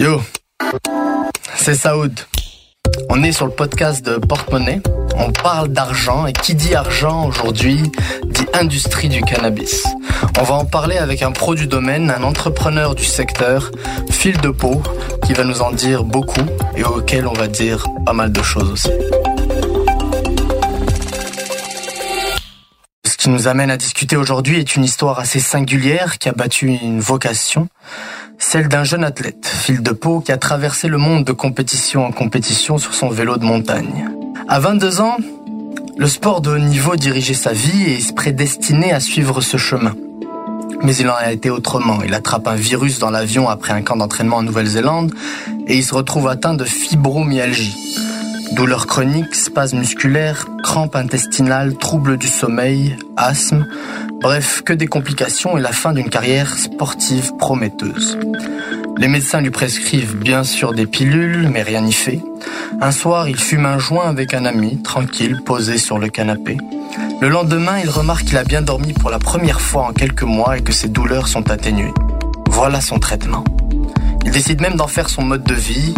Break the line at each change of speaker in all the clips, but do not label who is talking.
Yo, c'est Saoud. On est sur le podcast de Porte-Monnaie. On parle d'argent et qui dit argent aujourd'hui dit industrie du cannabis. On va en parler avec un pro du domaine, un entrepreneur du secteur, Phil de Pau, qui va nous en dire beaucoup et auquel on va dire pas mal de choses aussi. Qui nous amène à discuter aujourd'hui est une histoire assez singulière qui a battu une vocation, celle d'un jeune athlète, Phil de Pau, qui a traversé le monde de compétition en compétition sur son vélo de montagne. À 22 ans, le sport de haut niveau dirigeait sa vie et se prédestinait à suivre ce chemin. Mais il en a été autrement. Il attrape un virus dans l'avion après un camp d'entraînement en Nouvelle-Zélande et il se retrouve atteint de fibromyalgie. Douleurs chroniques, spasmes musculaires, crampes intestinales, troubles du sommeil, asthme, bref, que des complications et la fin d'une carrière sportive prometteuse. Les médecins lui prescrivent bien sûr des pilules, mais rien n'y fait. Un soir, il fume un joint avec un ami, tranquille, posé sur le canapé. Le lendemain, il remarque qu'il a bien dormi pour la première fois en quelques mois et que ses douleurs sont atténuées. Voilà son traitement. Il décide même d'en faire son mode de vie.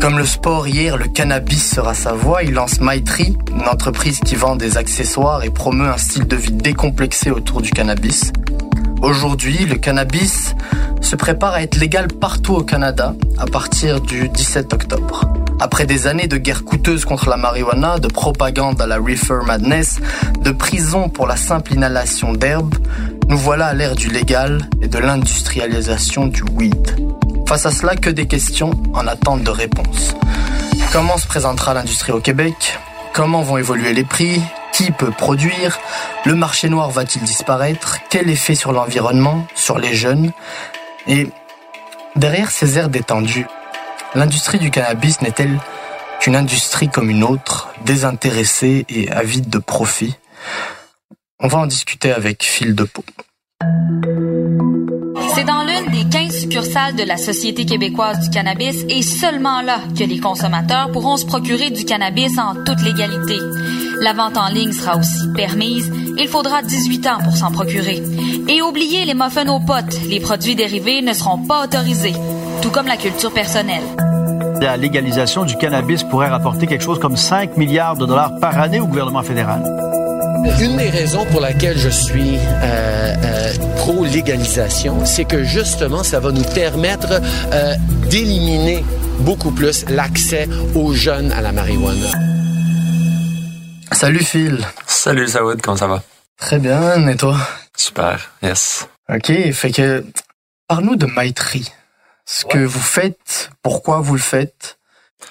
Comme le sport hier, le cannabis sera sa voie. Il lance Maitri, une entreprise qui vend des accessoires et promeut un style de vie décomplexé autour du cannabis. Aujourd'hui, le cannabis se prépare à être légal partout au Canada à partir du 17 octobre. Après des années de guerre coûteuse contre la marijuana, de propagande à la reefer madness, de prison pour la simple inhalation d'herbe, nous voilà à l'ère du légal et de l'industrialisation du weed. Face à cela, que des questions en attente de réponses. Comment se présentera l'industrie au Québec? Comment vont évoluer les prix? Qui peut produire? Le marché noir va-t-il disparaître? Quel effet sur l'environnement Sur les jeunes? Et derrière ces airs détendus, l'industrie du cannabis n'est-elle qu'une industrie comme une autre, désintéressée et avide de profit On va en discuter avec Phil de Pau.
C'est dans l'une des 15 succursales de la Société québécoise du cannabis et seulement là que les consommateurs pourront se procurer du cannabis en toute légalité. La vente en ligne sera aussi permise. Il faudra 18 ans pour s'en procurer. Et oubliez les muffins aux potes. Les produits dérivés ne seront pas autorisés, tout comme la culture personnelle.
La légalisation du cannabis pourrait rapporter quelque chose comme 5 milliards de dollars par année au gouvernement fédéral.
Une des raisons pour laquelle je suis euh, euh, pro-légalisation, c'est que justement, ça va nous permettre euh, d'éliminer beaucoup plus l'accès aux jeunes à la marijuana.
Salut Phil.
Salut Saoud, comment ça va?
Très bien, et toi?
Super, yes.
Ok, fait que parle-nous de Maitri. Ce que vous faites, pourquoi vous le faites?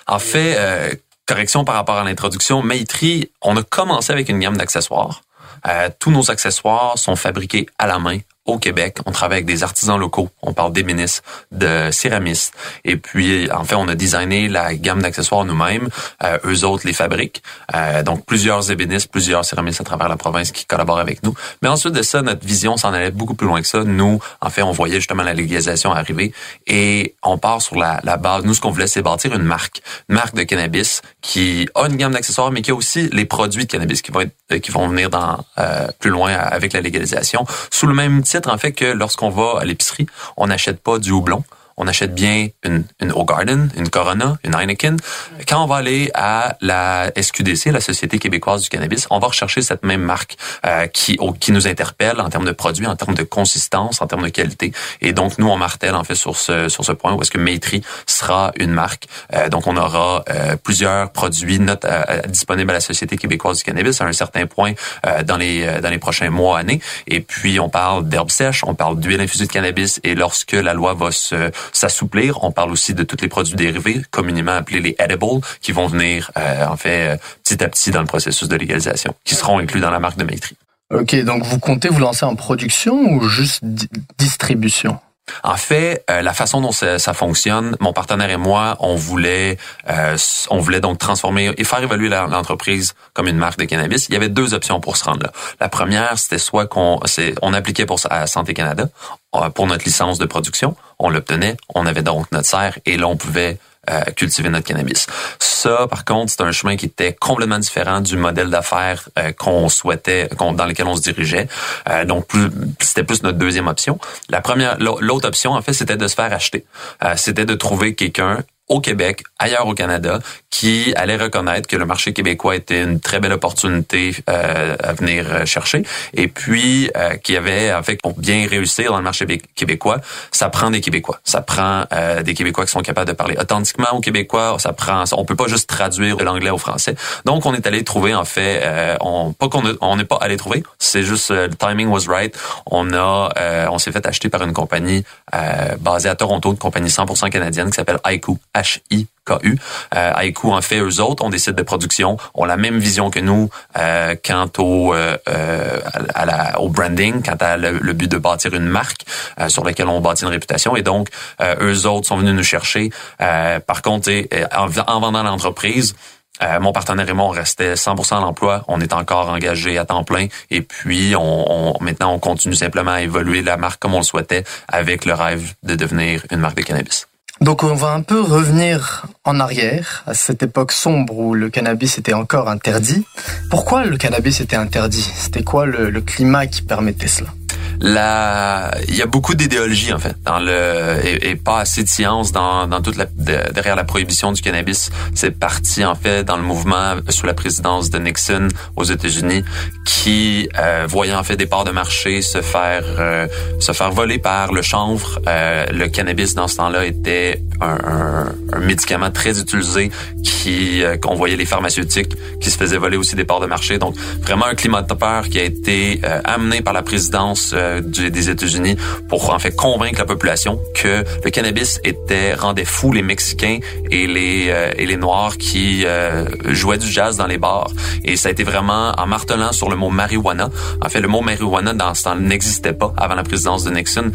En fait, euh, correction par rapport à l'introduction, Maitri, on a commencé avec une gamme d'accessoires. Euh, tous nos accessoires sont fabriqués à la main au Québec. On travaille avec des artisans locaux. On parle d'ébénistes, de céramistes. Et puis, en fait, on a designé la gamme d'accessoires nous-mêmes. Euh, eux autres les fabriquent. Euh, donc, plusieurs ébénistes, plusieurs céramistes à travers la province qui collaborent avec nous. Mais ensuite de ça, notre vision s'en allait beaucoup plus loin que ça. Nous, en fait, on voyait justement la légalisation arriver et on part sur la, la base. Nous, ce qu'on voulait, c'est bâtir une marque, une marque de cannabis qui a une gamme d'accessoires, mais qui a aussi les produits de cannabis qui vont être, qui vont venir dans euh, plus loin avec la légalisation sous le même titre en fait que lorsqu'on va à l'épicerie, on n'achète pas du houblon, on achète bien une, une Garden, une Corona, une Heineken. Quand on va aller à la SQDC, la Société québécoise du cannabis, on va rechercher cette même marque euh, qui, qui nous interpelle en termes de produits, en termes de consistance, en termes de qualité. Et donc, nous, on martèle en fait sur ce, sur ce point où est-ce que Maitri sera une marque. Euh, donc, on aura euh, plusieurs produits not, euh, disponibles à la Société québécoise du cannabis à un certain point euh, dans, les, dans les prochains mois, années. Et puis, on parle d'herbes sèches, on parle d'huile infusée de cannabis. Et lorsque la loi va se s'assouplir. On parle aussi de tous les produits dérivés, communément appelés les edibles, qui vont venir euh, en fait euh, petit à petit dans le processus de légalisation, qui seront inclus dans la marque de Maitri.
Ok, donc vous comptez vous lancer en production ou juste distribution?
En fait, euh, la façon dont ça, fonctionne, mon partenaire et moi, on voulait, euh, on voulait donc transformer et faire évoluer l'entreprise comme une marque de cannabis. Il y avait deux options pour se rendre là. La première, c'était soit qu'on, on appliquait pour à Santé Canada pour notre licence de production, on l'obtenait, on avait donc notre serre et là on pouvait cultiver notre cannabis. Ça, par contre, c'est un chemin qui était complètement différent du modèle d'affaires qu'on souhaitait, dans lequel on se dirigeait. donc, c'était plus notre deuxième option. La première, l'autre option, en fait, c'était de se faire acheter. c'était de trouver quelqu'un au Québec, ailleurs au Canada, qui allait reconnaître que le marché québécois était une très belle opportunité euh, à venir euh, chercher, et puis euh, qui avait, en fait, pour bien réussir dans le marché québécois, ça prend des Québécois, ça prend euh, des Québécois qui sont capables de parler authentiquement au Québécois, ça prend, on peut pas juste traduire l'anglais au français. Donc, on est allé trouver, en fait, euh, on pas qu'on on n'est pas allé trouver, c'est juste le timing was right. On a, on s'est fait acheter par une compagnie basée à Toronto, une compagnie 100% canadienne qui s'appelle Haiku H-I-K-U. Euh, en fait, eux autres ont des sites de production, ont la même vision que nous euh, quant au, euh, euh, à la, au branding, quant à le, but de bâtir une marque euh, sur laquelle on bâtit une réputation. Et donc, eux autres sont venus nous chercher. par contre, en, en vendant l'entreprise, euh, mon partenaire et moi, on restait 100% à l'emploi. On est encore engagé à temps plein. Et puis, on, on, maintenant, on continue simplement à évoluer la marque comme on le souhaitait avec le rêve de devenir une marque de cannabis.
Donc on va un peu revenir en arrière, à cette époque sombre où le cannabis était encore interdit. Pourquoi le cannabis était interdit? C'était quoi le, climat qui permettait cela?
La, il y a beaucoup d'idéologie en fait dans le et, pas assez de science dans, dans toute la derrière la prohibition du cannabis. C'est parti en fait dans le mouvement sous la présidence de Nixon aux États-Unis qui euh, voyait en fait des parts de marché se faire euh, se faire voler par le chanvre. Euh, le cannabis dans ce temps-là était un, un, un, médicament très utilisé qui euh, qu'on voyait les pharmaceutiques qui se faisaient voler aussi des parts de marché. Donc vraiment un climat de peur qui a été euh, amené par la présidence euh, des États-Unis pour en fait convaincre la population que le cannabis était rendait fou les Mexicains et les euh, et les Noirs qui euh, jouaient du jazz dans les bars. Et ça a été vraiment en martelant sur le mot marijuana. En fait, le mot marijuana dans ce temps n'existait pas avant la présidence de Nixon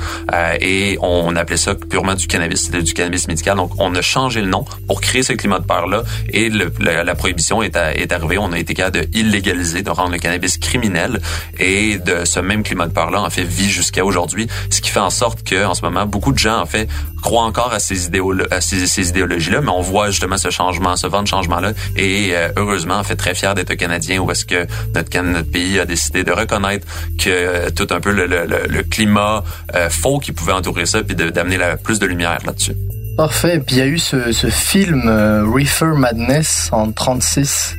et on appelait ça purement du cannabis, c'était du cannabis médical. Donc on a changé le nom pour créer ce climat de peur là et le, la, prohibition est, est arrivée. On a été capable de illégaliser, de rendre le cannabis criminel et de ce même climat de peur là en fait vit jusqu'à aujourd'hui, ce qui fait en sorte que en ce moment beaucoup de gens en fait croient encore à ces à ces, idéologies là, mais on voit justement ce changement, ce vent de changement là et euh, heureusement en fait très fier d'être canadien où est-ce que notre notre pays a décidé de reconnaître que euh, tout un peu le, climat euh, faux qui pouvait entourer ça puis d'amener plus de lumière là-dessus.
Parfait. Puis il y a eu ce, ce film Reefer Madness en 36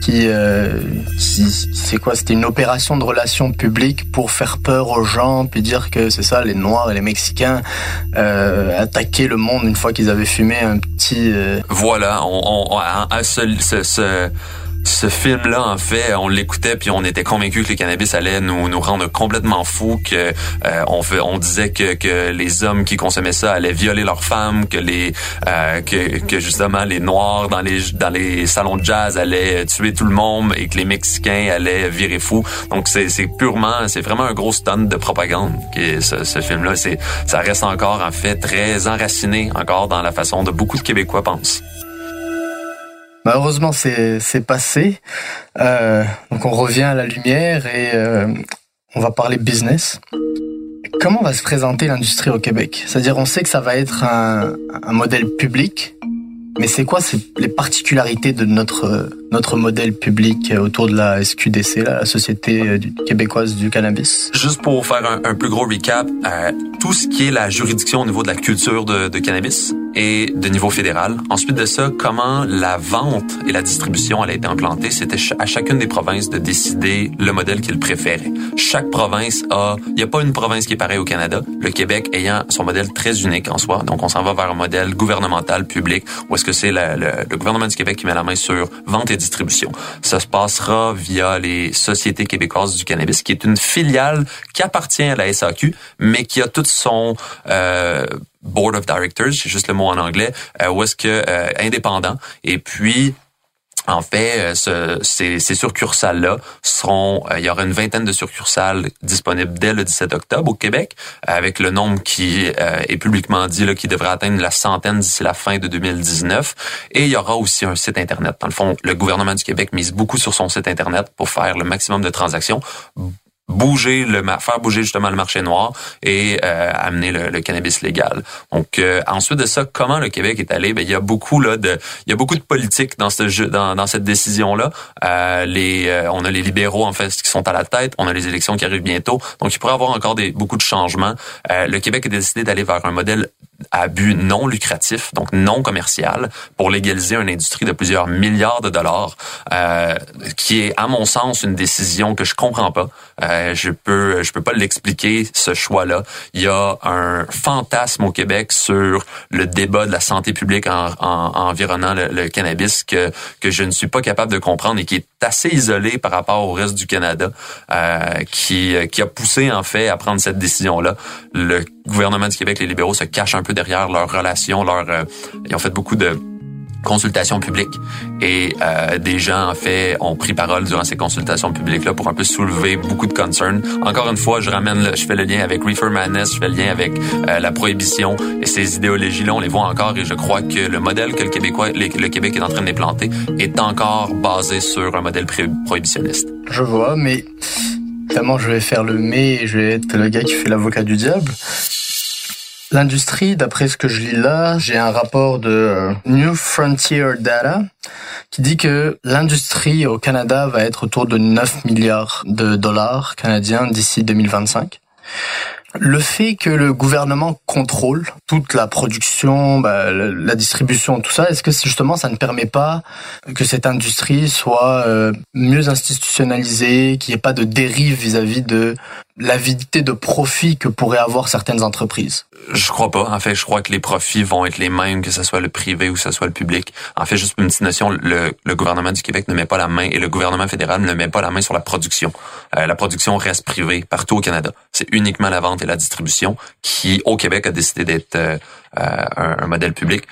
qui, euh, c'est quoi? C'était une opération de relations publiques pour faire peur aux gens, puis dire que c'est ça, les Noirs et les Mexicains euh, attaquaient le monde une fois qu'ils avaient fumé un petit. Euh...
Voilà, on, on, un seul, ce, ce ce film-là, en fait, on l'écoutait puis on était convaincus que le cannabis allait nous, nous rendre complètement fous, que euh, on, disait que, les hommes qui consommaient ça allaient violer leurs femmes, que les euh, justement les noirs dans les dans les salons de jazz allaient tuer tout le monde et que les Mexicains allaient virer fous. Donc c'est purement, c'est vraiment un gros stunt de propagande qui ce, ce film-là. C'est ça reste encore en fait très enraciné encore dans la façon de beaucoup de Québécois pensent.
Malheureusement, c'est passé. Euh, donc on revient à la lumière et euh, on va parler business. Comment va se présenter l'industrie au Québec? C'est-à-dire, on sait que ça va être un, un modèle public, mais c'est quoi les particularités de notre, notre modèle public autour de la SQDC, la Société québécoise du cannabis?
Juste pour faire un, un plus gros recap, euh, tout ce qui est la juridiction au niveau de la culture de, de cannabis, et de niveau fédéral. Ensuite de ça, comment la vente et la distribution elle a été implantée, c'était à chacune des provinces de décider le modèle qu'ils préféraient. Chaque province a, il n'y a pas une province qui est pareille au Canada. Le Québec ayant son modèle très unique en soi, donc on s'en va vers un modèle gouvernemental public où est-ce que c'est le, le, gouvernement du Québec qui met la main sur vente et distribution. Ça se passera via les sociétés québécoises du cannabis, qui est une filiale qui appartient à la SAQ, mais qui a toute son euh, board of directors, c'est juste le mot en anglais, euh, où est-ce que euh, indépendant. Et puis en fait, euh, ces, ces succursales-là seront, il y aura une vingtaine de succursales disponibles dès le 17 octobre au Québec, avec le nombre qui est publiquement dit là, qui devrait atteindre la centaine d'ici la fin de 2019. Et il y aura aussi un site internet. Dans le fond, le gouvernement du Québec mise beaucoup sur son site internet pour faire le maximum de transactions bouger le faire bouger justement le marché noir et euh, amener le, cannabis légal. Donc euh, ensuite de ça, comment le Québec est allé? Ben il y a beaucoup là de il y a beaucoup de politique dans ce jeu, dans, dans cette décision là. Euh, les euh, on a les libéraux en fait qui sont à la tête, on a les élections qui arrivent bientôt. Donc il pourrait y avoir encore des beaucoup de changements. le Québec a décidé d'aller vers un modèle à but non lucratif, donc non commercial, pour légaliser une industrie de plusieurs milliards de dollars, euh, qui est, à mon sens, une décision que je comprends pas. Euh, je peux, je peux pas l'expliquer ce choix-là. Il y a un fantasme au Québec sur le débat de la santé publique en, en, environnant le, cannabis que que je ne suis pas capable de comprendre et qui est assez isolé par rapport au reste du Canada, euh, qui qui a poussé en fait à prendre cette décision-là. Le gouvernement du Québec, les libéraux se cachent un peu derrière leurs relations, leur, euh, ils ont fait beaucoup de consultations publiques et euh, des gens en fait ont pris parole durant ces consultations publiques là pour un peu soulever beaucoup de concerns. Encore une fois, je ramène, le, je fais le lien avec Reefer Madness, je fais le lien avec euh, la prohibition et ces idéologies là, on les voit encore et je crois que le modèle que le Québécois, le Québec est en train d'implanter est encore basé sur un modèle prohibitionniste.
Je vois, mais évidemment, je vais faire le mais et je vais être le gars qui fait l'avocat du diable. L'industrie, d'après ce que je lis là, j'ai un rapport de euh, New Frontier Data qui dit que l'industrie au Canada va être autour de 9 milliards de dollars canadiens d'ici 2025. Le fait que le gouvernement contrôle toute la production, bah, la distribution, tout ça, est-ce que justement ça ne permet pas que cette industrie soit euh, mieux institutionnalisée, qu'il n'y ait pas de dérive vis-à-vis de l'avidité de profit que pourraient avoir certaines entreprises
Je crois pas. En fait, je crois que les profits vont être les mêmes que ce soit le privé ou que ce soit le public. En fait, juste une petite notion, le, gouvernement du Québec ne met pas la main et le gouvernement fédéral ne met pas la main sur la production. Euh, la production reste privée partout au Canada. C'est uniquement la vente et la distribution qui, au Québec, a décidé d'être euh, euh un, modèle public.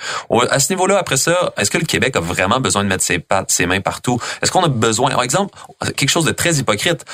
À ce niveau-là, après ça, est-ce que le Québec a vraiment besoin de mettre ses ses mains partout? Est-ce qu'on a besoin, par exemple, quelque chose de très hypocrite,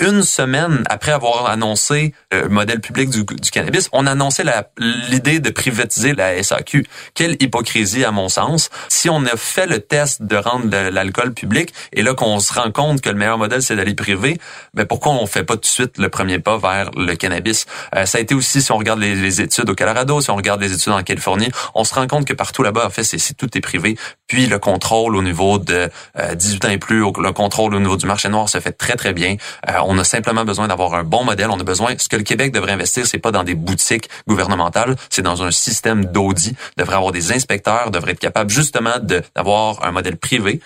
une semaine après avoir annoncé le modèle public du, cannabis, on annonçait l'idée de privatiser la SAQ. Quelle hypocrisie à mon sens. Si on a fait le test de rendre l'alcool public et là qu'on se rend compte que le meilleur modèle c'est d'aller privé, mais ben, pourquoi on fait pas tout de suite le premier pas vers le cannabis? Euh, Ça a été aussi si on regarde les, études au Colorado, si on regarde les études en Californie, on se rend compte que partout là-bas en fait c'est tout est privé. Puis le contrôle au niveau de 18 euh, ans et plus, le contrôle au niveau du marché noir se fait très très bien. Euh, on a simplement besoin d'avoir un bon modèle. On a besoin, ce que le Québec devrait investir, c'est pas dans des boutiques gouvernementales, c'est dans un système d'audit. Devrait avoir des inspecteurs, devrait être capable justement d'avoir un modèle privé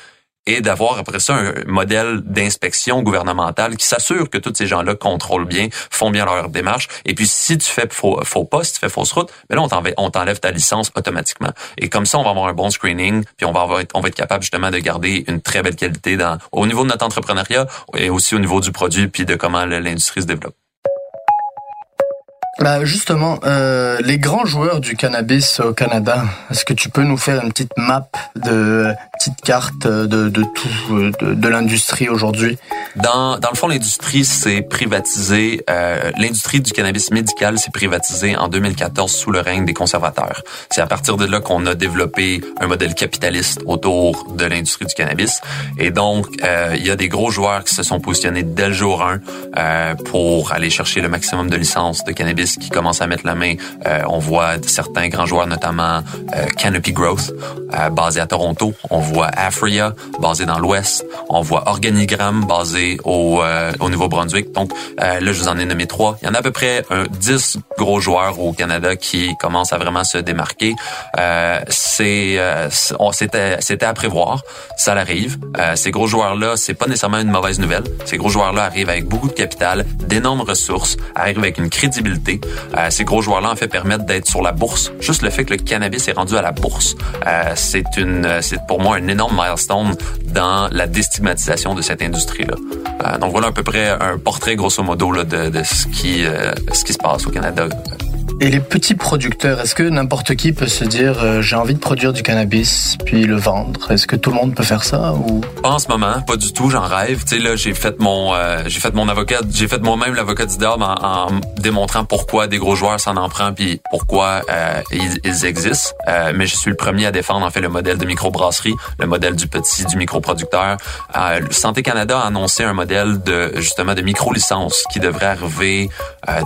et d'avoir après ça un modèle d'inspection gouvernementale qui s'assure que tous ces gens-là contrôlent bien, font bien leur démarche. Et puis si tu fais faux, faux pas, si tu fais fausse route, mais là on t'enlève ta licence automatiquement. Et comme ça, on va avoir un bon screening, puis on va être capable justement de garder une très belle qualité dans au niveau de notre entrepreneuriat et aussi au niveau du produit puis de comment l'industrie se développe.
Bah justement, euh, les grands joueurs du cannabis au Canada, est-ce que tu peux nous faire une petite map de petite carte de, de tout de, de l'industrie aujourd'hui?
Dans dans le fond, l'industrie s'est privatisée. Euh, l'industrie du cannabis médical s'est privatisée en 2014 sous le règne des conservateurs. C'est à partir de là qu'on a développé un modèle capitaliste autour de l'industrie du cannabis. Et donc, euh, il y a des gros joueurs qui se sont positionnés dès le jour 1 euh, pour aller chercher le maximum de licences de cannabis qui commencent à mettre la main. Euh, on voit certains grands joueurs, notamment euh, Canopy Growth, euh, basé à Toronto. Afria, basé dans l'Ouest. On voit Organigram, basé au, au Nouveau-Brunswick. Donc là, je vous en ai nommé trois. Il y en a à peu près 10 gros joueurs au Canada qui commencent à vraiment se démarquer. c'est c'était c'était à prévoir. Ça l'arrive. ces gros joueurs-là, c'est pas nécessairement une mauvaise nouvelle. Ces gros joueurs-là arrivent avec beaucoup de capital, d'énormes ressources, arrivent avec une crédibilité euh, ces gros joueurs-là, en fait, permettent d'être sur la bourse. Juste le fait que le cannabis est rendu à la bourse, euh, c'est une, c'est pour moi un énorme milestone dans la déstigmatisation de cette industrie-là. Euh, donc voilà à peu près un portrait grosso modo là, de, ce qui, ce qui se passe au Canada
Et les petits producteurs, est-ce que n'importe qui peut se dire euh, j'ai envie de produire du cannabis puis le vendre? Est-ce que tout le monde peut faire ça ou?
En ce moment, pas du tout. J'en rêve. Tu sais là, j'ai fait mon, euh, j'ai fait mon avocat, j'ai fait moi-même l'avocat du diable en, démontrant pourquoi des gros joueurs s'en en prennent puis pourquoi euh, ils, ils, existent. Euh, mais je suis le premier à défendre en fait le modèle de microbrasserie, le modèle du petit, du microproducteur. Euh, Santé Canada a annoncé un modèle de justement de micro licence qui devrait arriver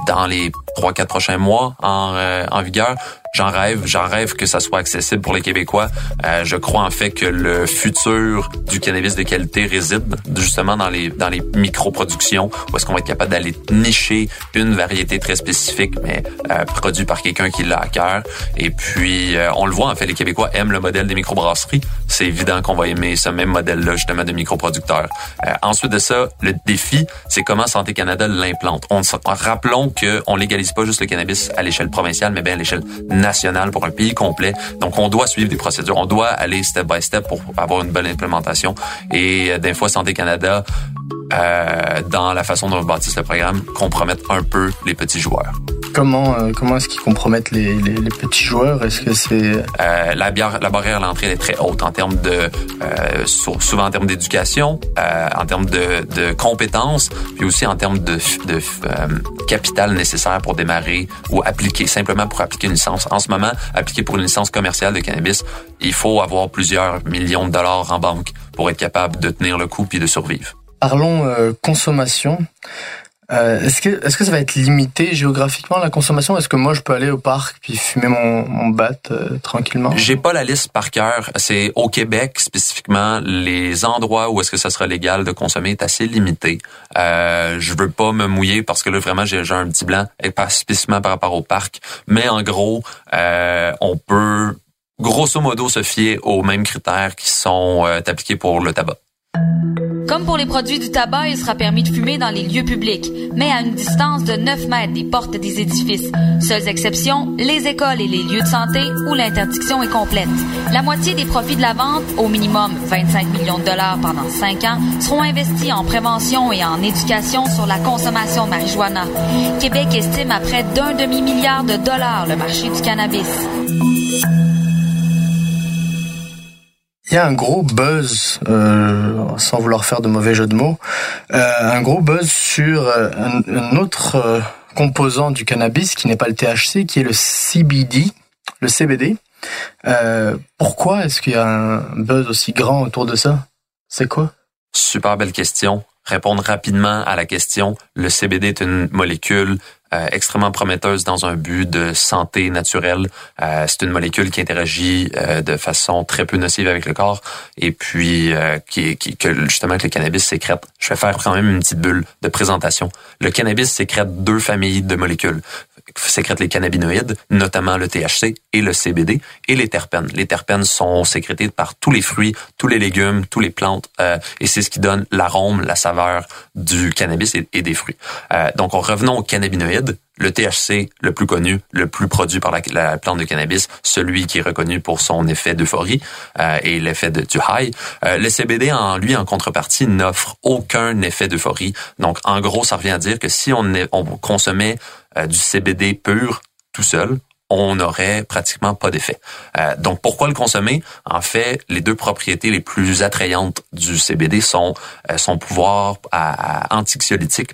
dans les trois quatre prochains mois en, euh, en vigueur. J'en rêve, j'en rêve que ça soit accessible pour les Québécois. Euh, je crois en fait que le futur du cannabis de qualité réside justement dans les dans les micro-productions où est-ce qu'on va être capable d'aller nicher une variété très spécifique mais euh, produit par quelqu'un qui l'a à cœur. Et puis euh, on le voit en fait, les Québécois aiment le modèle des microbrasseries. C'est évident qu'on va aimer ce même modèle-là justement de microproducteurs. Euh, ensuite de ça, le défi, c'est comment Santé Canada l'implante. On rappelons que on légalise pas juste le cannabis à l'échelle provinciale, mais bien à l'échelle nationale pour un pays complet. Donc, on doit suivre des procédures. On doit aller step by step pour avoir une bonne implémentation. Et euh, Santé Canada, euh, dans la façon dont on bâtisse le programme, compromettent un peu les petits joueurs.
Comment euh, comment est-ce qu'ils compromettent les, les, les, petits joueurs? Est-ce que c'est
euh, la, la barrière à l'entrée est très haute en termes de euh, souvent en termes d'éducation, euh, en termes de, de compétences, puis aussi en termes de, de euh, capital nécessaire pour démarrer ou appliquer simplement pour appliquer une licence. En ce moment, appliquer pour une licence commerciale de cannabis, il faut avoir plusieurs millions de dollars en banque pour être capable de tenir le coup puis de survivre.
Parlons euh, consommation. Euh, est-ce que est-ce que ça va être limité géographiquement la consommation? Est-ce que moi je peux aller au parc puis fumer mon, mon bat euh, tranquillement?
J'ai pas la liste par cœur. C'est au Québec spécifiquement les endroits où est-ce que ça sera légal de consommer est assez limité. Euh, je veux pas me mouiller parce que là vraiment j'ai un petit blanc et pas spécifiquement par rapport au parc. Mais en gros, euh, on peut grosso modo se fier aux mêmes critères qui sont euh, appliqués pour le tabac.
Comme pour les produits du tabac, il sera permis de fumer dans les lieux publics, mais à une distance de 9 mètres des portes des édifices. Seules exceptions, les écoles et les lieux de santé où l'interdiction est complète. La moitié des profits de la vente, au minimum 25 millions de dollars pendant 5 ans, seront investis en prévention et en éducation sur la consommation de marijuana. Québec estime à près d'un demi-milliard de dollars le marché du cannabis.
Il y a un gros buzz, euh, sans vouloir faire de mauvais jeu de mots, euh, un gros buzz sur euh, un, autre composant du cannabis qui n'est pas le THC, qui est le CBD, le CBD. Pourquoi est-ce qu'il y a un buzz aussi grand autour de ça? C'est quoi?
Super belle question. Répondre rapidement à la question. Le CBD est une molécule euh, extrêmement prometteuse dans un but de santé naturelle. Euh, c'est une molécule qui interagit euh, de façon très peu nocive avec le corps et puis euh, qui, qui, que justement que le cannabis sécrète. Je vais faire quand même une petite bulle de présentation. Le cannabis sécrète deux familles de molécules sécrète les cannabinoïdes, notamment le THC et le CBD, et les terpènes. Les terpènes sont sécrétés par tous les fruits, tous les légumes, tous les plantes, euh, et c'est ce qui donne l'arôme, la saveur du cannabis et, des fruits. Euh, donc, revenons aux cannabinoïdes. Le THC, le plus connu, le plus produit par la, la, plante de cannabis, celui qui est reconnu pour son effet d'euphorie euh, et l'effet de, du high. Euh, le CBD, en lui, en contrepartie, n'offre aucun effet d'euphorie. Donc, en gros, ça revient à dire que si on, est, on consommait euh, du CBD pur tout seul, on n'aurait pratiquement pas d'effet. Euh, donc, pourquoi le consommer? En fait, les deux propriétés les plus attrayantes du CBD sont euh, son pouvoir à, à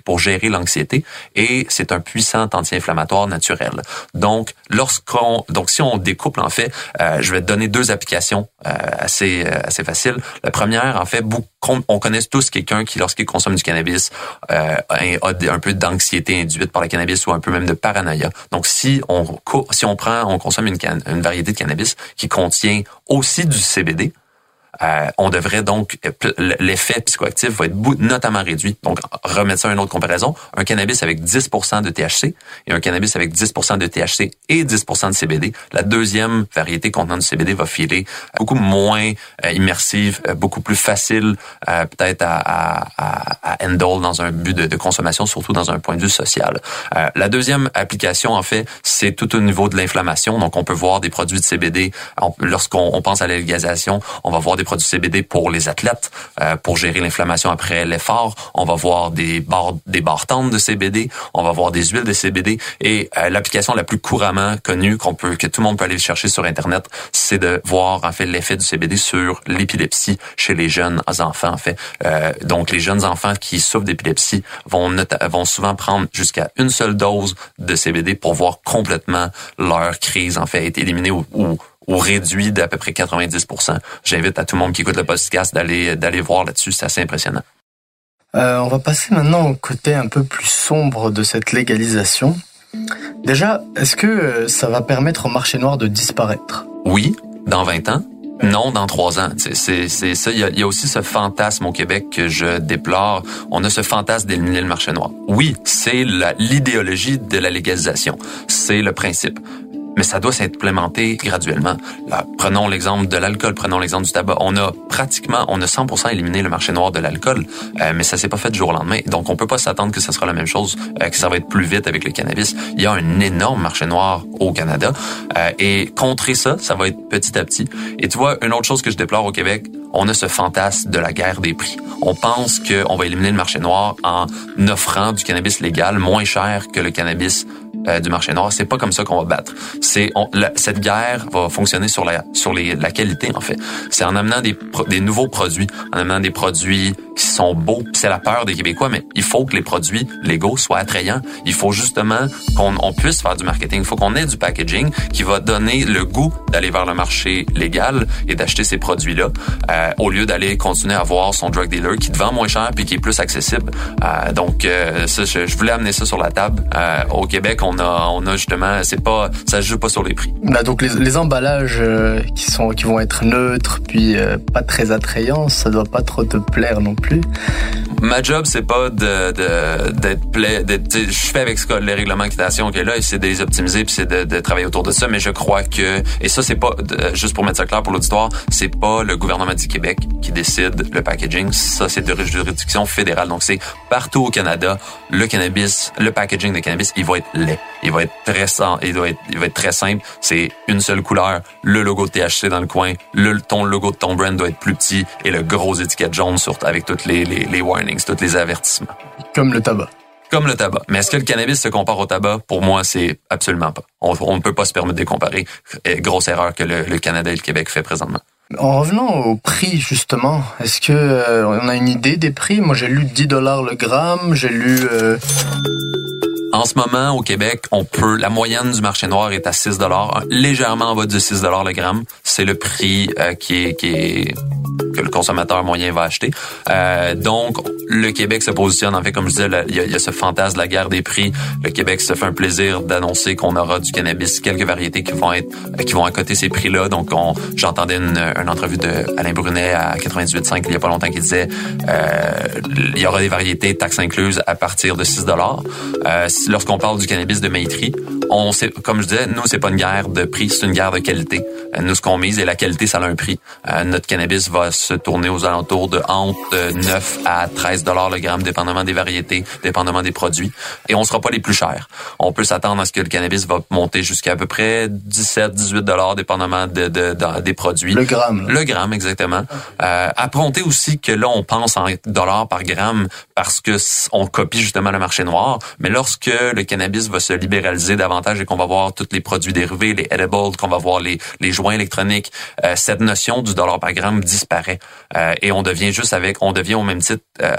pour gérer l'anxiété et c'est un puissant anti-inflammatoire naturel. Donc, lorsqu'on, donc si on découple en fait, euh, je vais te donner deux applications euh, assez euh, assez faciles. La première, en fait, beaucoup, on connaît tous quelqu'un qui, lorsqu'il consomme du cannabis, a un peu d'anxiété induite par le cannabis ou un peu même de paranoïa. Donc, si on si on prend, on consomme une, une variété de cannabis qui contient aussi du CBD, euh, on devrait donc l'effet psychoactif va être notamment réduit. Donc remettre ça à une autre comparaison, un cannabis avec 10% de THC et un cannabis avec 10% de THC et 10% de CBD, la deuxième variété contenant du CBD va filer beaucoup moins euh, immersive, euh, beaucoup plus facile euh, peut-être à, à, handle dans un but de, consommation, surtout dans un point de vue social. Euh, la deuxième application, en fait, c'est tout au niveau de l'inflammation. Donc, on peut voir des produits de CBD. Lorsqu'on pense à la on va voir des produits CBD pour les athlètes, euh, pour gérer l'inflammation après l'effort. On va voir des barres, des barres tendres de CBD. On va voir des huiles de CBD. Et euh, l'application la plus couramment connue qu'on peut, que tout le monde peut aller chercher sur Internet, c'est de voir en fait l'effet du CBD sur l'épilepsie chez les jeunes enfants. En fait, euh, donc les jeunes enfants qui souffrent d'épilepsie vont vont souvent prendre jusqu'à une seule dose de CBD pour voir complètement leur crise en fait être éliminée ou, ou ou réduit d'à peu près 90 J'invite à tout le monde qui écoute le podcast d'aller d'aller voir là-dessus, c'est assez impressionnant.
Euh, on va passer maintenant au côté un peu plus sombre de cette légalisation. Déjà, est-ce que euh, ça va permettre au marché noir de disparaître?
Oui, dans 20 ans. Non, dans trois ans. C'est ça. Il y, a, aussi ce fantasme au Québec que je déplore. On a ce fantasme d'éliminer le marché noir. Oui, c'est l'idéologie de la légalisation. C'est le principe mais ça doit s'implémenter graduellement. Prenons l'exemple de l'alcool, prenons l'exemple du tabac. On a pratiquement, on a 100% éliminé le marché noir de l'alcool, euh, mais ça s'est pas fait du jour au lendemain. Donc, on peut pas s'attendre que ça sera la même chose, euh, que ça va être plus vite avec le cannabis. Il y a un énorme marché noir au Canada, euh, et contrer ça, ça va être petit à petit. Et tu vois, une autre chose que je déplore au Québec, on a ce fantasme de la guerre des prix. On pense qu'on va éliminer le marché noir en offrant du cannabis légal moins cher que le cannabis euh, du marché noir. C'est pas comme ça qu'on va battre. C'est cette guerre va fonctionner sur la sur les, la qualité en fait. C'est en amenant des, des nouveaux produits, en amenant des produits qui sont beaux. C'est la peur des Québécois, mais il faut que les produits légaux soient attrayants. Il faut justement qu'on on puisse faire du marketing. Il faut qu'on ait du packaging qui va donner le goût d'aller vers le marché légal et d'acheter ces produits-là, euh, au lieu d'aller continuer à avoir son drug dealer qui te vend moins cher puis qui est plus accessible. Euh, donc, euh, ça, je, je, voulais amener ça sur la table. Euh, au Québec, a, on a justement, c'est pas, ça joue pas sur les prix.
Bah donc les, les emballages euh, qui sont, qui vont être neutres puis euh, pas très attrayants, ça doit pas trop te plaire non plus.
Ma job, c'est pas de d'être plaît, je fais avec ce les règlements d'équitation qui est là, c'est de les optimiser puis c'est de, de, travailler autour de ça. Mais je crois que et ça c'est pas juste pour mettre ça clair pour l'auditoire, c'est pas le gouvernement du Québec qui décide le packaging. Ça c'est de juridiction fédérale. Donc c'est partout au Canada le cannabis, le packaging de cannabis, il va être laid, il va être très il doit être, il va être très simple. C'est une seule couleur, le logo de THC dans le coin, le ton logo de ton brand doit être plus petit et le gros étiquette jaune surtout avec toutes les, les, les warnings, tous les avertissements.
Comme le tabac
comme le tabac. Mais est-ce que le cannabis se compare au tabac? Pour moi, c'est absolument pas. On ne peut pas se permettre de les comparer. grosse erreur que le, Canada et le Québec fait présentement.
En revenant au prix, justement, est-ce que euh, on a une idée des prix? Moi, j'ai lu 10 dollars le gramme, j'ai lu... Euh,
en ce moment, au Québec, on peut, la moyenne du marché noir est à 6 dollars, légèrement en bas de 6 dollars le gramme. C'est le prix euh, qui est, qui est que le consommateur moyen va acheter. Euh, donc, le Québec se positionne, en fait, comme je disais, il y, a, ce fantasme de la guerre des prix. Le Québec se fait un plaisir d'annoncer qu'on aura du cannabis, quelques variétés qui vont être, qui vont accoter ces prix-là. Donc, j'entendais une, une, entrevue de Alain Brunet à 98.5 il y a pas longtemps qui disait, euh, il y aura des variétés taxes incluses à partir de 6 dollars. Euh, lorsqu'on parle du cannabis de maîtrise, on sait, comme je disais, nous, c'est pas une guerre de prix, c'est une guerre de qualité. Euh, nous, ce qu'on mise, et la qualité, ça a un prix. Euh, notre cannabis va se tourner aux alentours de entre 9 à 13 dollars le gramme, dépendamment des variétés, dépendamment des produits. Et on sera pas les plus chers. On peut s'attendre à ce que le cannabis va monter jusqu'à à peu près 17, 18 dollars, dépendamment de, de, des produits.
Le gramme.
Le gramme, exactement. Euh, à compter aussi que là, on pense en dollars par gramme parce que on copie justement le marché noir. Mais lorsque le cannabis va se libéraliser davantage et qu'on va voir tous les produits dérivés, les edibles, qu'on va voir les, les joints électroniques, euh, cette notion du dollar par gramme disparaît. Euh, et on devient juste avec, on devient au même titre, euh,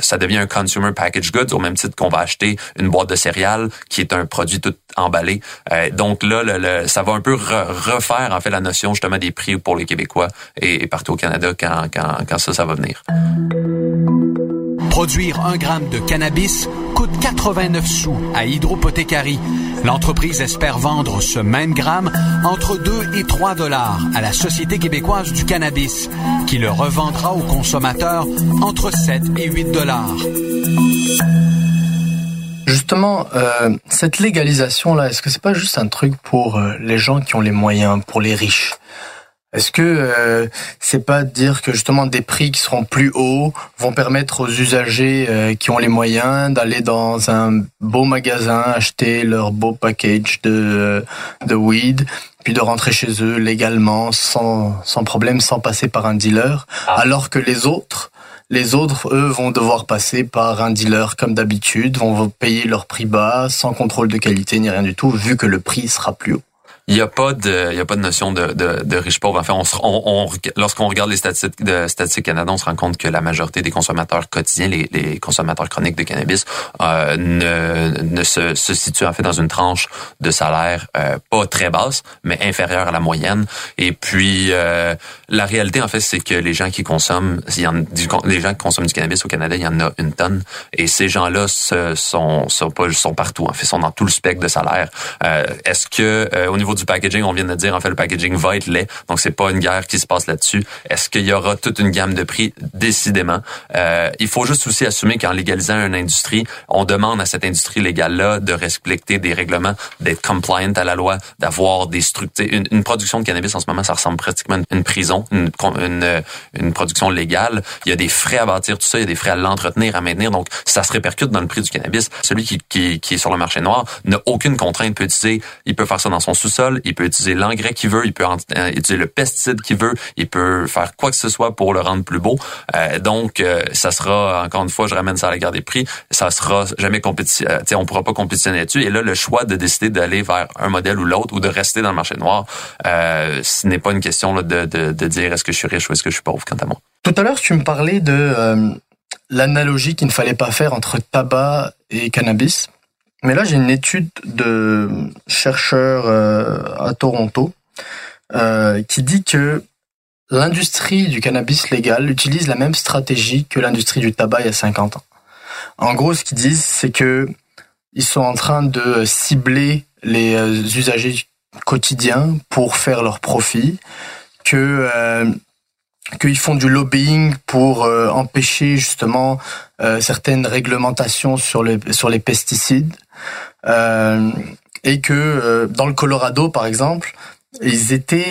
ça devient un consumer package goods au même titre qu'on va acheter une boîte de céréales qui est un produit tout emballé. Euh, donc là, ça va un peu refaire en fait la notion justement des prix pour les Québécois et, partout au Canada quand, quand, quand ça, ça va venir.
Produire un gramme de cannabis coûte 89 sous à Hydropothécarie. L'entreprise espère vendre ce même gramme entre 2 et 3 dollars à la Société québécoise du cannabis, qui le revendra aux consommateurs entre 7 et 8 dollars.
Justement, euh, cette légalisation-là, est-ce que c'est pas juste un truc pour euh, les gens qui ont les moyens, pour les riches? Est-ce que euh, c'est pas dire que justement des prix qui seront plus hauts vont permettre aux usagers euh, qui ont les moyens d'aller dans un beau magasin acheter leur beau package de de weed puis de rentrer chez eux légalement sans sans problème sans passer par un dealer
Ah.
alors que les autres les autres, eux, vont devoir passer par un dealer comme d'habitude, vont payer leur prix bas, sans contrôle de qualité ni rien du tout, vu que le prix sera plus haut.
Il n'y a pas de, il y a pas de notion de, de, de riche pauvre. En fait, on, on, on- lorsqu'on regarde les statistiques de Statistique Canada, on se rend compte que la majorité des consommateurs quotidiens, les, les consommateurs chroniques de cannabis, euh, ne, ne se, se situent en fait dans une tranche de salaire euh, pas très basse, mais inférieure à la moyenne. Et puis, euh, la réalité, en fait, c'est que les gens qui consomment, il y en, du, les gens qui consomment du cannabis au Canada, il y en a une tonne. Et ces gens-là sont, sont pas, sont partout. En fait, sont dans tout le spectre de salaire. Euh, Est-ce que euh, au niveau du packaging, on vient de dire, en fait, le packaging va être laid, donc c'est pas une guerre qui se passe là-dessus. Est-ce qu'il y aura toute une gamme de prix? Décidément. Euh, il faut juste aussi assumer qu'en légalisant une industrie, on demande à cette industrie légale-là de respecter des règlements, d'être compliant à la loi, d'avoir des structures. Une, une production de cannabis en ce moment, ça ressemble pratiquement à une prison, une, une, euh, une production légale. Il y a des frais à bâtir tout ça, il y a des frais à l'entretenir, à maintenir, donc ça se répercute dans le prix du cannabis. Celui qui, qui, qui est sur le marché noir n'a aucune contrainte, peut utiliser, il peut faire ça dans son sous-sol, il peut utiliser l'engrais qu'il veut, il peut euh, utiliser le pesticide qu'il veut, il peut faire quoi que ce soit pour le rendre plus beau. Euh, donc, euh, ça sera, encore une fois, je ramène ça à la guerre des prix, ça sera jamais sais, on pourra pas compétitionner là-dessus. Et là, le choix de décider d'aller vers un modèle ou l'autre ou de rester dans le marché noir, ce n'est pas une question là, de, de, dire est-ce que je suis riche ou est-ce que je suis pauvre, quant à moi.
Tout à l'heure, tu me parlais de l'analogie qu'il ne fallait pas faire entre tabac et cannabis. Mais là, j'ai une étude de chercheurs euh, à Toronto euh, qui dit que l'industrie du cannabis légal utilise la même stratégie que l'industrie du tabac il y a 50 ans. En gros, ce qu'ils disent, c'est que ils sont en train de cibler les euh, usagers quotidiens pour faire leur profit, que qu'ils font du lobbying pour empêcher justement certaines réglementations sur les sur les pesticides et que euh, dans le Colorado par exemple ils étaient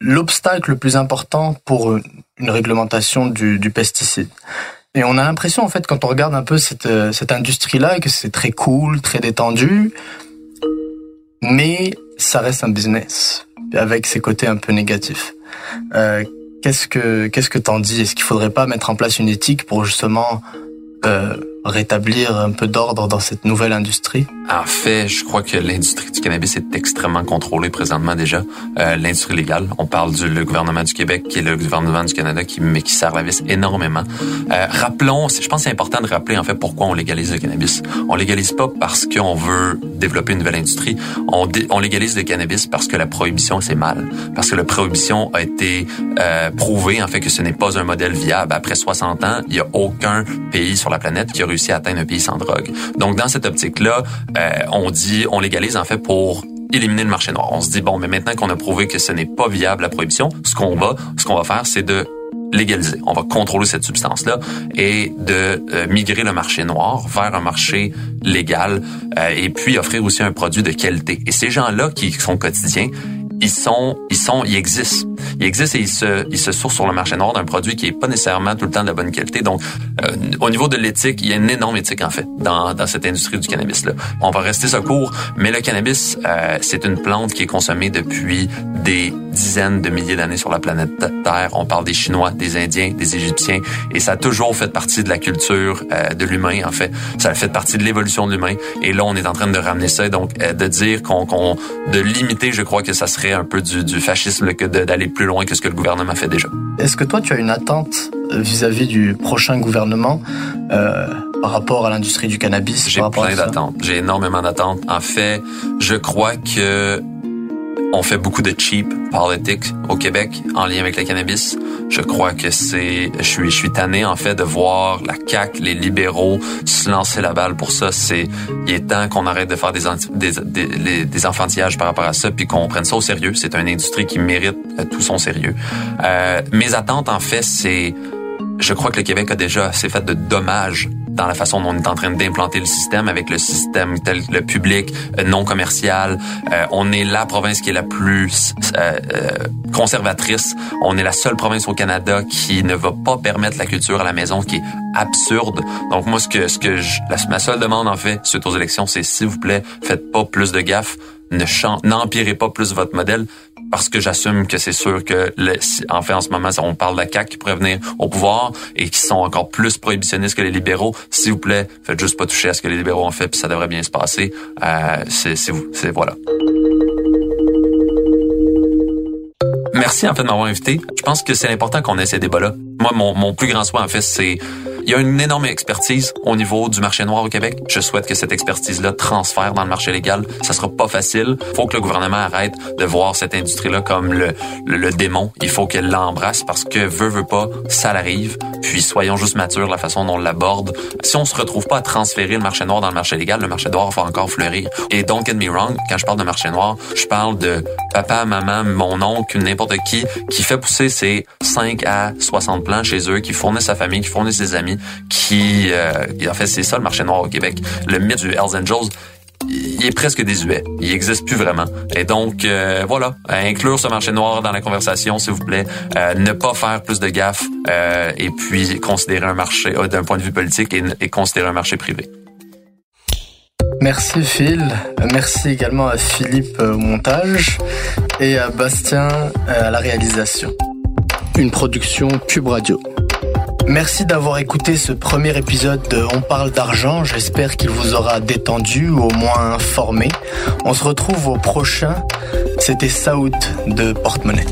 l'obstacle le plus important pour euh, une réglementation du, pesticide. Et on a l'impression en fait quand on regarde un peu cette euh, cette industrie là que c'est très cool très détendu mais ça reste un business avec ses côtés un peu négatifs. Euh, Qu'est-ce que qu'est-ce que t'en dis? Est-ce qu'il faudrait pas mettre en place une éthique pour justement euh, rétablir un peu d'ordre dans cette nouvelle industrie?
En fait, je crois que l'industrie du cannabis est extrêmement contrôlée présentement déjà. Euh, l'industrie légale, on parle du le gouvernement du Québec qui est le gouvernement du Canada qui mais qui serre la vis énormément. Euh, rappelons, je pense que c'est important de rappeler en fait pourquoi on légalise le cannabis. On légalise pas parce qu'on veut développer une nouvelle industrie. On, dé- on légalise le cannabis parce que la prohibition c'est mal, parce que la prohibition a été euh, prouvé en fait que ce n'est pas un modèle viable. Après 60 ans, il y a aucun pays sur la planète qui a réussi à atteindre un pays sans drogue. Donc dans cette optique-là, euh, on dit, on légalise en fait pour éliminer le marché noir. On se dit bon, mais maintenant qu'on a prouvé que ce n'est pas viable la prohibition, ce qu'on va, faire, c'est de légaliser. On va contrôler cette substance-là et de euh, migrer le marché noir vers un marché légal euh, et puis offrir aussi un produit de qualité. Et ces gens-là qui sont quotidiens, ils sont, ils existent. Ils existent et ils se, ils se sourcent sur le marché noir d'un produit qui est pas nécessairement tout le temps de bonne qualité. Donc, euh, au niveau de l'éthique, il y a une énorme éthique en fait dans, dans cette industrie du cannabis là. On va rester ça court, mais le cannabis, euh, c'est une plante qui est consommée depuis des dizaines de milliers d'années sur la planète Terre. On parle des Chinois, des Indiens, des Égyptiens, et ça a toujours fait partie de la culture euh, de l'humain en fait. Ça a fait partie de l'évolution de l'humain. Et là, on est en train de ramener ça, donc euh, de dire qu'on, qu'on de limiter, je crois que ça serait un peu du, du fascisme que de- plus loin que ce que le gouvernement fait déjà.
Est-ce que toi tu as une attente vis-à-vis du prochain gouvernement euh, par rapport à l'industrie du cannabis
J'ai plein d'attentes. J'ai énormément d'attentes. En fait, je crois que on fait beaucoup de cheap politics au Québec en lien avec le cannabis. Je crois que c'est, je suis, je suis tanné en fait de voir la CAC, les libéraux se lancer la balle pour ça. C'est, il est temps qu'on arrête de faire des, des enfantillages par rapport à ça, puis qu'on prenne ça au sérieux. C'est une industrie qui mérite euh, tout son sérieux. Euh, mes attentes en fait, c'est je crois que le Québec a déjà assez fait de dommages dans la façon dont on est en train d'implanter le système avec le système tel le public euh, non commercial. Euh, on est la province qui est la plus euh, conservatrice. On est la seule province au Canada qui ne va pas permettre la culture à la maison, qui est absurde. Donc moi, ce que ce que je, la, ma seule demande en fait suite aux élections, c'est s'il vous plaît, faites pas plus de gaffes ne n'empirez pas plus votre modèle parce que j'assume que c'est sûr que en fait en ce moment on parle de la CAQ qui pourrait venir au pouvoir et qui sont encore plus prohibitionnistes que les libéraux. S'il vous plaît, faites juste pas toucher à ce que les libéraux ont fait puis ça devrait bien se passer. Euh, c'est c'est voilà. Merci en fait de m'avoir invité. Je pense que c'est important qu'on ait ces débats-là. Moi, mon, mon plus grand souhait en fait, c'est il y a une énorme expertise au niveau du marché noir au Québec. Je souhaite que cette expertise-là transfère dans le marché légal. Ça sera pas facile. Il faut que le gouvernement arrête de voir cette industrie-là comme le, le, démon. Il faut qu'elle l'embrasse parce que veut, veut pas, ça l'arrive. Puis soyons juste matures la façon dont on l'aborde. Si on se retrouve pas à transférer le marché noir dans le marché légal, le marché noir va encore fleurir. Et don't get me wrong, quand je parle de marché noir, je parle de papa, maman, mon oncle, n'importe qui, qui fait pousser ses 5 à 60 plans chez eux, qui fournit sa famille, qui fournit ses amis, qui, euh, en fait, c'est ça le marché noir au Québec. Le mythe du Hells Angels, il est presque désuet. Il n'existe plus vraiment. Et donc, euh, voilà, inclure ce marché noir dans la conversation, s'il vous plaît. Euh, ne pas faire plus de gaffes euh, et puis considérer un marché d'un point de vue politique et, et considérer un marché privé.
Merci Phil, merci également à Philippe au montage et à Bastien à la réalisation. Une production Cube Radio. Merci d'avoir écouté ce premier épisode de On parle d'argent. J'espère qu'il vous aura détendu ou au moins informé. On se retrouve au prochain. C'était Saoud de Porte-Monnaie.